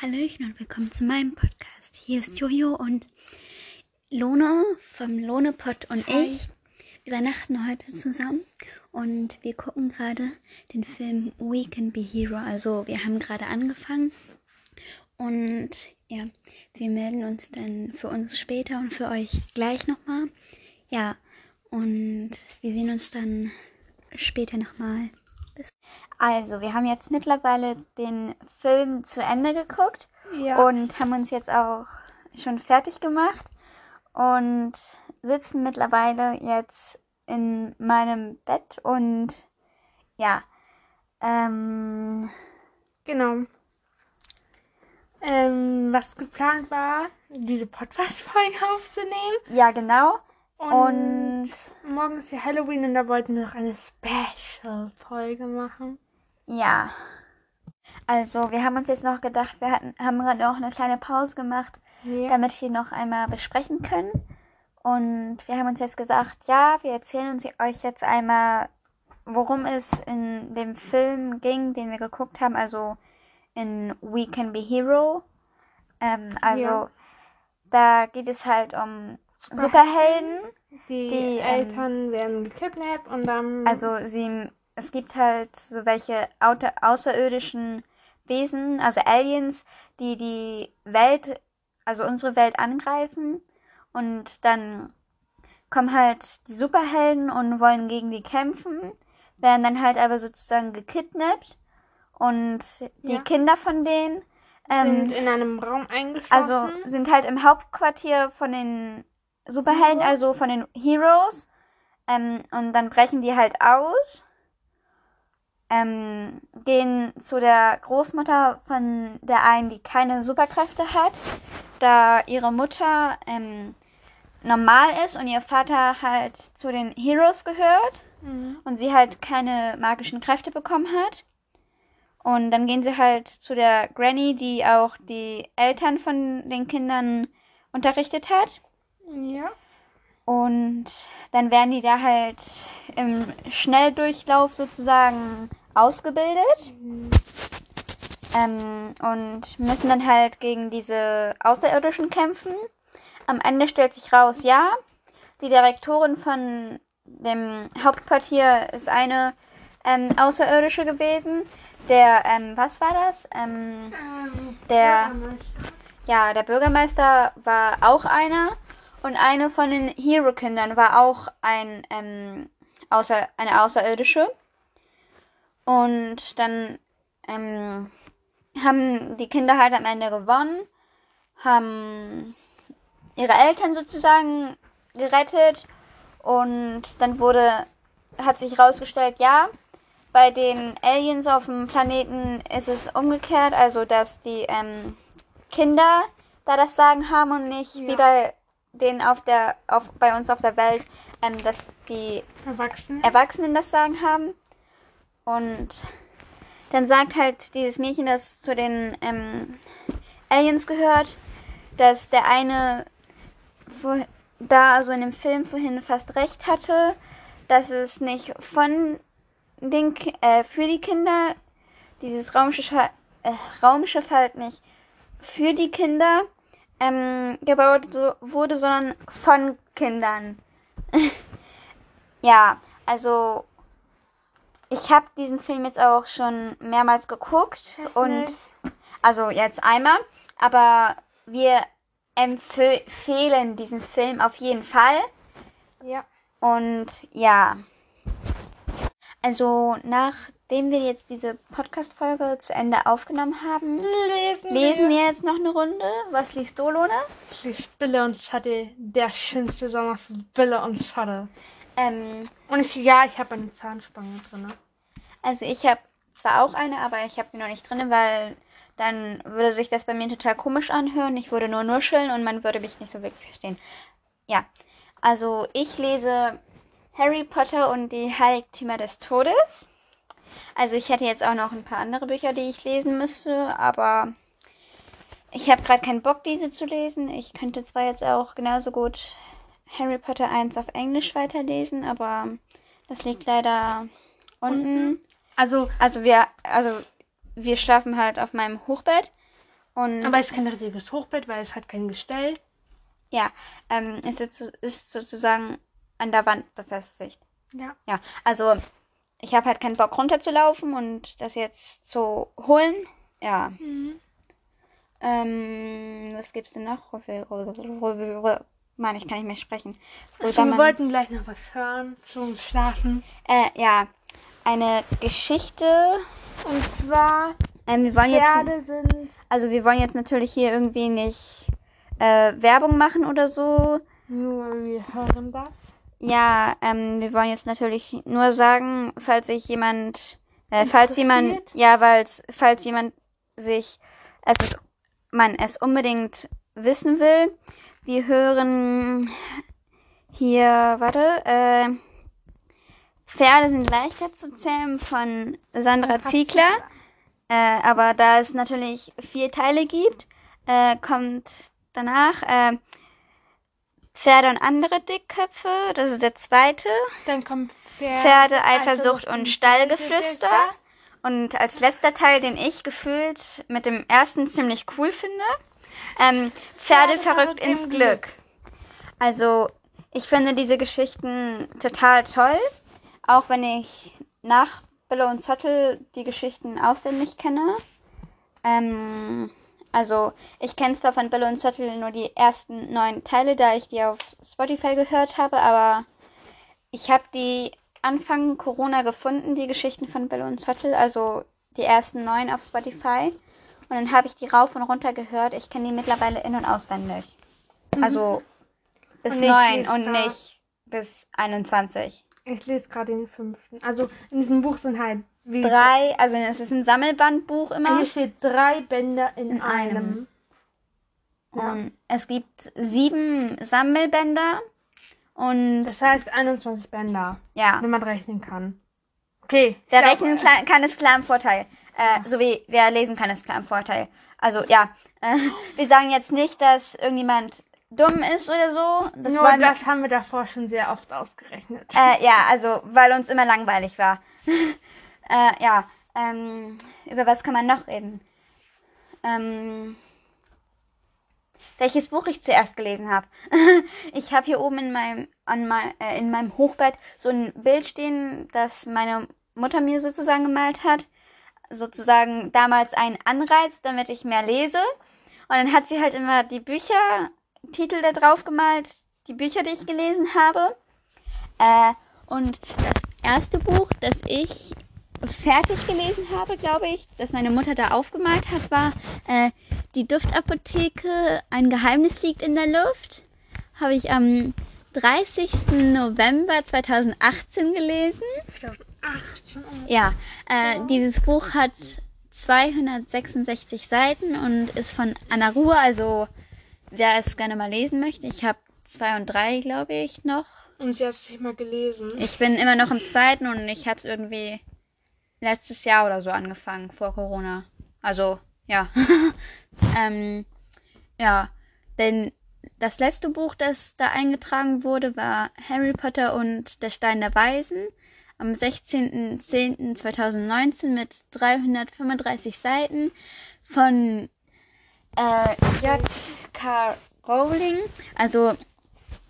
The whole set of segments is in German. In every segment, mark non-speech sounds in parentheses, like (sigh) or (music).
Hallöchen und willkommen zu meinem Podcast. Hier ist Jojo und Lone vom Lonepot und Hi. ich übernachten heute zusammen und wir gucken gerade den Film We Can Be Hero. Also wir haben gerade angefangen und ja, wir melden uns dann für uns später und für euch gleich nochmal. Ja, und wir sehen uns dann später nochmal. Bis also, wir haben jetzt mittlerweile den Film zu Ende geguckt Ja. und haben uns jetzt auch schon fertig gemacht und sitzen mittlerweile jetzt in meinem Bett und ja, ähm, Genau. Ähm, was geplant war, diese Podcast-Folge (laughs) aufzunehmen. ja genau. Und, Und morgen ist ja Halloween und da wollten wir noch eine Special-Folge machen. ja, also wir haben uns jetzt noch gedacht, wir hatten, haben gerade noch eine kleine Pause gemacht, Ja. damit wir noch einmal besprechen können. Und wir haben uns jetzt gesagt, ja, wir erzählen uns euch jetzt einmal, worum es in dem Film ging, den wir geguckt haben, also in We Can Be Hero. Ähm, also Ja. da geht es halt um Superhelden. Die, die, ähm, Eltern werden gekidnappt und dann. Also sie, es gibt halt so welche außerirdischen Wesen, also Aliens, die die Welt, also unsere Welt angreifen und dann kommen halt die Superhelden und wollen gegen die kämpfen, werden dann halt aber sozusagen gekidnappt und die Ja. Kinder von denen ähm, sind in einem Raum eingeschlossen. also sind halt im Hauptquartier von den Superhelden, also von den Heroes. Ähm, und dann brechen die halt aus. Ähm, gehen zu der Großmutter von der einen, die keine Superkräfte hat, da ihre Mutter ähm, normal ist und ihr Vater halt zu den Heroes gehört Mhm. und sie halt keine magischen Kräfte bekommen hat. Und dann gehen sie halt zu der Granny, die auch die Eltern von den Kindern unterrichtet hat. Ja. Und dann werden die da halt im Schnelldurchlauf sozusagen ausgebildet. Mhm. Ähm, und müssen dann halt gegen diese Außerirdischen kämpfen. Am Ende stellt sich raus, ja, die Direktorin von dem Hauptquartier ist eine ähm, Außerirdische gewesen. Der, ähm, was war das? Ähm, Ähm, Der- Bürgermeister. ja, der Bürgermeister war auch einer. Und eine von den Hero-Kindern war auch ein, ähm, außer, eine Außerirdische. Und dann ähm, haben die Kinder halt am Ende gewonnen, haben ihre Eltern sozusagen gerettet. Und dann wurde, hat sich herausgestellt, ja, bei den Aliens auf dem Planeten ist es umgekehrt, also dass die ähm, Kinder da das Sagen haben und nicht Ja. wie bei denen auf der, auf, bei uns auf der Welt, ähm, dass die Erwachsene. Erwachsenen das Sagen haben. Und dann sagt halt dieses Mädchen, das zu den ähm, Aliens gehört, dass der eine vor, da also in dem Film vorhin fast recht hatte, dass es nicht von den äh, für die Kinder dieses Raumschiff, äh, Raumschiff halt nicht für die Kinder ähm, gebaut so, wurde, sondern von Kindern. (laughs) ja, also ich habe diesen Film jetzt auch schon mehrmals geguckt Echt und nicht? also jetzt einmal, aber wir empfehlen diesen Film auf jeden Fall Ja. und ja. Also nachdem wir jetzt diese Podcast-Folge zu Ende aufgenommen haben, Lesen, lesen wir jetzt noch eine Runde. Was liest du, Lone? Die Spille und Schatte. Der schönste Sommer für Spille und Schatte. Ähm, Und ich, ja, ich habe eine Zahnspange drin. also ich habe zwar auch eine, aber ich habe die noch nicht drin, weil dann würde sich das bei mir total komisch anhören. Ich würde nur nuscheln und man würde mich nicht so wirklich verstehen. Ja, also ich lese Harry Potter und die Heiligtümer des Todes. Also ich hätte jetzt auch noch ein paar andere Bücher, die ich lesen müsste, aber ich habe gerade keinen Bock, diese zu lesen. Ich könnte zwar jetzt auch genauso gut Harry Potter 1 auf Englisch weiterlesen, aber das liegt leider unten. Also, Also wir, also wir schlafen halt auf meinem Hochbett Und Aber es ist kein richtiges Hochbett, weil es hat kein Gestell. ja, ähm, ist, jetzt, so- ist sozusagen an der Wand befestigt. Ja. Ja, also ich habe halt keinen Bock runterzulaufen und das jetzt zu holen. Ja. Ähm, was gibt's denn noch? Mann, ich kann nicht mehr sprechen. Also, wir wollten gleich noch was hören zum Schlafen. äh, ja, eine Geschichte. Und zwar, Ähm, wir wollen jetzt, Pferde sind also wir wollen jetzt natürlich hier irgendwie nicht äh, Werbung machen oder so. nur, wir hören das. Ja, ähm, wir wollen jetzt natürlich nur sagen, falls sich jemand, äh, falls jemand, ja, weil falls jemand sich, es ist, man es unbedingt wissen will, wir hören hier, warte, äh, Pferde sind leichter zu zähmen von Sandra Ziegler. Äh, aber da es natürlich vier Teile gibt, äh, kommt danach äh, Pferde und andere Dickköpfe. Das ist der zweite. Dann kommt Pferde, Pferde, Eifersucht und Stallgeflüster. Und als letzter Teil, den ich gefühlt mit dem ersten ziemlich cool finde, ähm, Pferde verrückt ins Glück. Also, ich finde diese Geschichten total toll, auch wenn ich nach Bille und Zottel die Geschichten auswendig kenne. Ähm, also, ich kenne zwar von Bille und Zottel nur die ersten neun Teile, da ich die auf Spotify gehört habe, aber ich habe die Anfang Corona gefunden, die Geschichten von Bille und Zottel, also die ersten neun auf Spotify. Und dann habe ich die rauf und runter gehört. Ich kenne die mittlerweile in- und auswendig. Also bis neun und nicht bis 21. Ich lese gerade den fünften. Also in diesem Buch sind halt wie Drei, also es ist ein Sammelbandbuch immer. Hier steht drei Bänder in, In einem. einem. Ja. Und es gibt sieben Sammelbänder. Und Das heißt 21 Bänder, ja, wenn man rechnen kann. Okay. ich der glaub, Rechnen klar- kann ist klar im Vorteil. Äh, so wie wer lesen kann, ist klar im Vorteil. Also ja, äh, wir sagen jetzt nicht, dass irgendjemand dumm ist oder so. Das Nur das haben wir davor schon sehr oft ausgerechnet. Äh, ja, also, weil uns immer langweilig war. (laughs) äh, ja, ähm, über was kann man noch reden? Ähm, welches Buch ich zuerst gelesen habe. (laughs) ich habe hier oben in meinem, an mein, äh, in meinem Hochbett so ein Bild stehen, das meine Mutter mir sozusagen gemalt hat. Sozusagen damals ein Anreiz, damit ich mehr lese. Und dann hat sie halt immer die Büchertitel da drauf gemalt, die Bücher, die ich gelesen habe. Äh, und das erste Buch, das ich fertig gelesen habe, glaube ich, das meine Mutter da aufgemalt hat, war äh, Die Duftapotheke, ein Geheimnis liegt in der Luft. Habe ich am 30. November 2018 gelesen. 2018. Ja, äh, dieses Buch hat 266 Seiten und ist von Anna Ruhe, also wer es gerne mal lesen möchte. Ich habe zwei und drei, glaube ich, noch. Und sie hat es nicht mal gelesen. Ich bin immer noch im zweiten und ich habe es irgendwie letztes Jahr oder so angefangen, vor Corona. Also, ja. (laughs) ähm, ja, denn das letzte Buch, das da eingetragen wurde, war Harry Potter und der Stein der Weisen am 16.10.2019 mit 335 Seiten von äh, J.K. Rowling. Also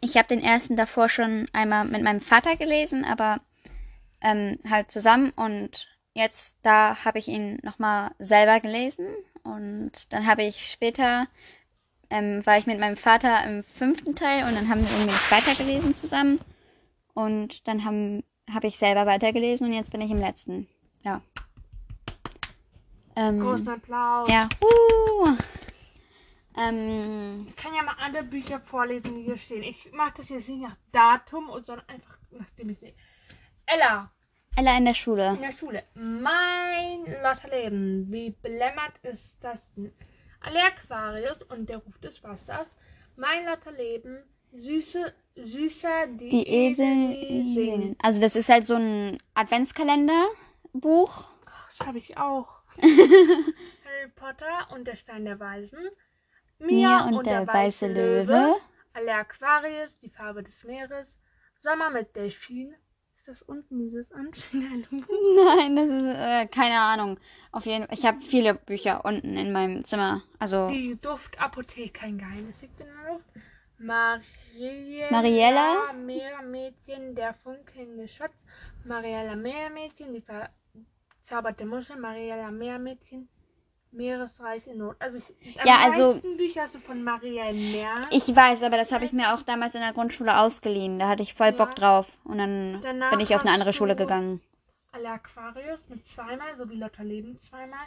ich habe den ersten davor schon einmal mit meinem Vater gelesen, aber ähm, halt zusammen und jetzt da habe ich ihn nochmal selber gelesen und dann habe ich später ähm, war ich mit meinem Vater im fünften Teil und dann haben wir irgendwie nicht weitergelesen zusammen und dann habe ich selber weitergelesen und jetzt bin ich im letzten. Ja. Ähm, Großen Applaus. ja. Uh. Ähm, Ich kann ja mal alle Bücher vorlesen, die hier stehen. Ich mache das jetzt nicht nach Datum, sondern einfach nachdem ich sehe. Ella, Ella in der Schule. in der Schule. Mein Lotterleben. Wie belämmert ist das denn? Alle Aquarius und der Ruf des Wassers. Mein Lotterleben. Süße, süßer die, Die Esel singen. Also das ist halt so ein Adventskalenderbuch. Das habe ich auch. (laughs) Harry Potter und der Stein der Weisen. Mia und, der, weiße Löwe. Alle Aquarius, die Farbe des Meeres. Sommer mit Delfin. Ist das unten dieses anstrengende Buch? (laughs) Nein, das ist äh, keine Ahnung. Auf jeden Fall. Ich habe viele Bücher unten in meinem Zimmer. Also Die Duftapotheke, ein Geheimnis liegt in der Luft. Mariella, Mariella? Meermädchen, der funkelnde Schatz. Mariella Meermädchen, die verzauberte Muschel. Mariella Meermädchen, Meeresreich in Not. Also, ich, am Ja, also- meisten Bücher hast du von Marielle Meer. ich weiß, aber das habe ich mir auch damals in der Grundschule ausgeliehen. Da hatte ich voll Bock Ja. drauf. Und dann Danach bin ich auf eine andere Schule gegangen. Alle Aquarius mit zweimal, so wie Lotta Leben zweimal.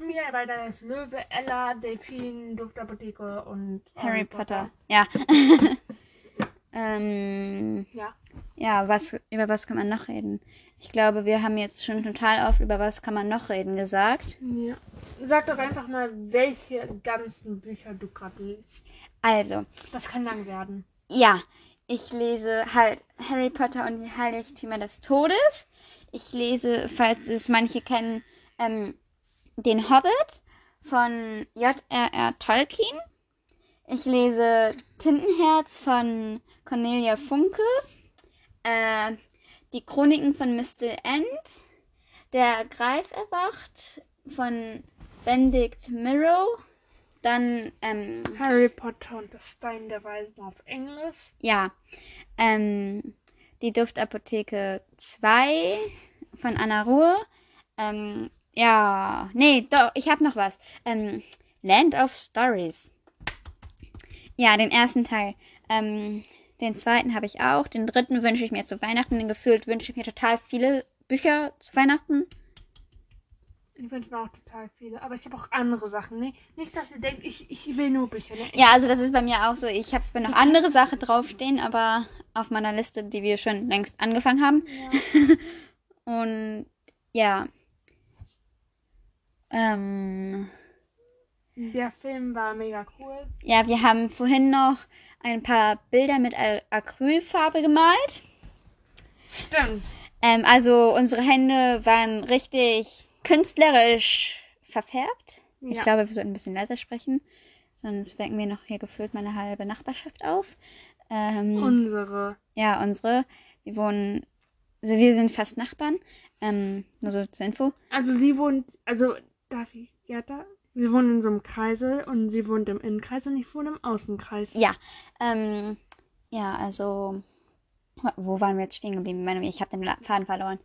Mir weiter ist Löwe, Ella, Delfin, Duftapotheke und Harry Potter. Ja. (laughs) (laughs) ähm, Ja. Ja, was, über was kann man noch reden? Ich glaube, wir haben jetzt schon total oft über was kann man noch reden gesagt. ja. Sag doch einfach mal, welche ganzen Bücher du gerade liest. Also, Das kann lang werden. ja, ich lese halt Harry Potter und die Heiligtümer des Todes. Ich lese, falls es manche kennen, ähm, den Hobbit von J.R.R. Tolkien. Ich lese Tintenherz von Cornelia Funke. Äh, die Chroniken von Mr. End. Der Greif erwacht von Benedict Mirrow. Dann, ähm, Harry Potter und der Stein der Weisen auf Englisch. ja, ähm, die Duftapotheke 2 von Anna Ruhe. Ähm, ja, nee, doch, ich habe noch was. Ähm, Land of Stories. Ja, den ersten Teil. Ähm, den zweiten habe ich auch. Den dritten wünsche ich mir zu Weihnachten. Denn gefühlt wünsche ich mir total viele Bücher zu Weihnachten. Ich wünsche mir auch total viele. Aber ich habe auch andere Sachen. Ne? Nicht, dass ihr denkt, ich, ich will nur Bücher. Ne? Ja, also das ist bei mir auch so. Ich habe zwar noch andere Sachen draufstehen, aber auf meiner Liste, die wir schon längst angefangen haben. Ja. (laughs) Und ja. Ähm, Der Film war mega cool. ja, wir haben vorhin noch ein paar Bilder mit Acrylfarbe gemalt. Stimmt. Ähm, also unsere Hände waren richtig künstlerisch verfärbt. Ich Ja. glaube, wir sollten ein bisschen leiser sprechen, sonst wecken wir noch hier gefühlt meine halbe Nachbarschaft auf. Ähm, Unsere. ja, unsere. Wir wohnen, also wir sind fast Nachbarn. Ähm, nur so zur Info. Also sie wohnt, also darf ich, ja da? Wir wohnen in so einem Kreisel und sie wohnt im Innenkreis und ich wohne im Außenkreis. Ja, ähm, ja, also, wo waren wir jetzt stehen geblieben? Meine, Ich habe den Faden verloren.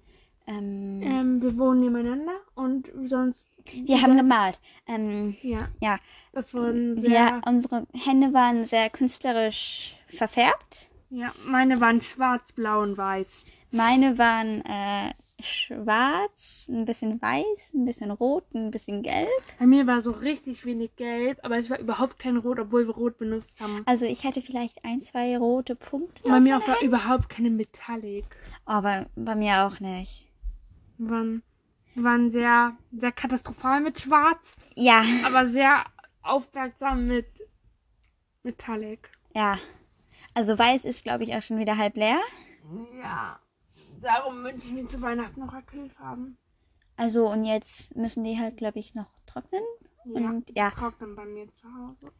Ähm, Ähm, wir wohnen nebeneinander und sonst. wir haben gemalt. Ähm, Ja. Ja. Das wurden sehr. wir, unsere Hände waren sehr künstlerisch verfärbt. Ja, meine waren schwarz, blau und weiß. Meine waren äh, schwarz, ein bisschen weiß, ein bisschen rot, ein bisschen gelb. Bei mir war so richtig wenig gelb, aber es war überhaupt kein Rot, obwohl wir Rot benutzt haben. Also ich hatte vielleicht ein, zwei rote Punkte. Bei mir auch war überhaupt keine Metallic. Aber bei mir auch nicht. Wir waren, waren sehr, sehr katastrophal mit Schwarz, Ja, aber sehr aufmerksam mit Metallic. ja. Also weiß ist, glaube ich, auch schon wieder halb leer. Ja. Darum wünsche ich mir zu Weihnachten noch Acrylfarben. Also und jetzt müssen die halt, glaube ich, noch trocknen. Ja. Und ja, Trocknen bei mir zu Hause.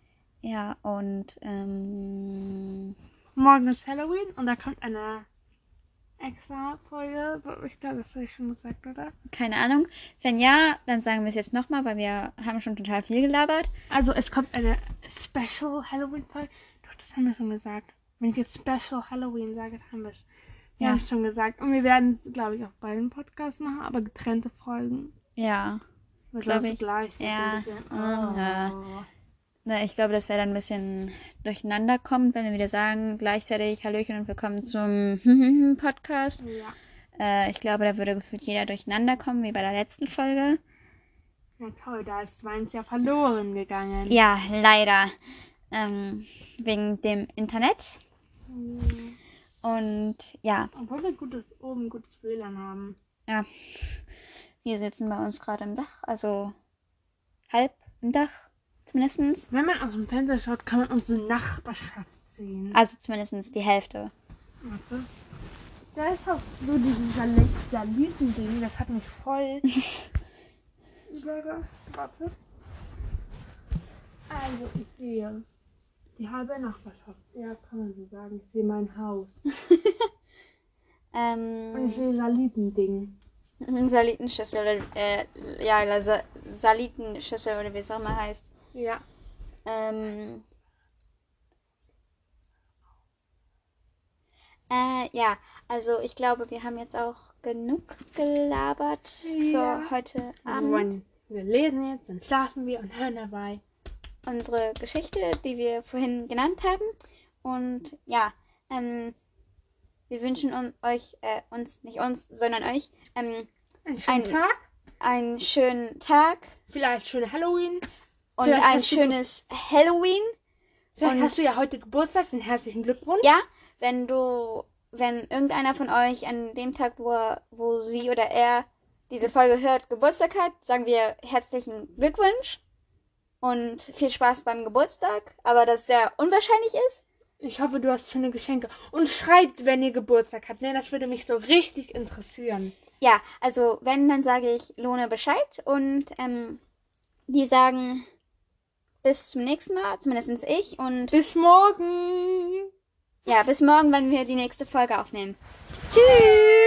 ja, und ähm, Morgen ist Halloween und da kommt eine extra Folge. Ich glaube, das habe ich schon gesagt, oder? keine Ahnung. Wenn ja, dann sagen wir es jetzt nochmal, weil wir haben schon total viel gelabert. Also es kommt eine Special Halloween Folge. Doch, das haben wir schon gesagt. Wenn ich jetzt Special Halloween sage, dann haben wir es. Wir Ja. haben es schon gesagt. Und wir werden es, glaube ich, auf beiden Podcasts machen, aber getrennte Folgen. Ja. Wird Glaub das ich. gleich. so Ja. Bisschen, Mhm. oh. Na, ich glaube, das wäre dann ein bisschen durcheinander kommt, wenn wir wieder sagen, gleichzeitig Hallöchen und willkommen zum (laughs) Podcast. Ja. Äh, ich glaube, da würde gefühlt jeder durcheinander kommen, wie bei der letzten Folge. ja, toll. Da ist meins ja verloren gegangen. Ja, leider. Ähm, wegen dem Internet. Mhm. Und ja, Obwohl wir gutes, oben gutes WLAN haben. ja. Wir sitzen bei uns gerade im Dach, also halb im Dach zumindestens. Wenn man aus dem Fenster schaut, kann man unsere Nachbarschaft sehen. Also zumindestens die Hälfte. Warte. Da ist auch so dieses Satelliten-Ding, das hat mich voll (laughs) überrascht. Warte. Also, ich sehe die halbe Nachbarschaft. Ja, kann man so sagen. Ich sehe mein Haus. (laughs) Und Ähm, ein Salitending. eine (laughs) Salitenschüssel, oder, äh, ja, Sa Salitenschüssel oder wie es auch immer heißt. Ja. Ähm, äh, ja, also ich glaube, wir haben jetzt auch genug gelabert Ja. für heute Abend. wir lesen jetzt, dann schlafen wir und hören dabei. Unsere Geschichte, die wir vorhin genannt haben. Und ja, ähm, wir wünschen un euch, äh, uns, nicht uns, sondern euch, ähm, Einen schönen Ein- Tag. einen schönen Tag Vielleicht schöne Halloween. und Vielleicht ein du- schönes Halloween. Vielleicht Und- hast du ja heute Geburtstag. Einen herzlichen Glückwunsch. Ja, wenn du, wenn irgendeiner von euch an dem Tag, wo, er, wo sie oder er diese Folge hört, Geburtstag hat, sagen wir herzlichen Glückwunsch und viel Spaß beim Geburtstag. Aber das sehr unwahrscheinlich ist. Ich hoffe, du hast schöne Geschenke. Und schreibt, wenn ihr Geburtstag habt. Ne? Das würde mich so richtig interessieren. Ja, also wenn, dann sage ich Lohne Bescheid und ähm, wir sagen bis zum nächsten Mal, zumindest ich. Und Bis morgen. ja, bis morgen, wenn wir die nächste Folge aufnehmen. Tschüss.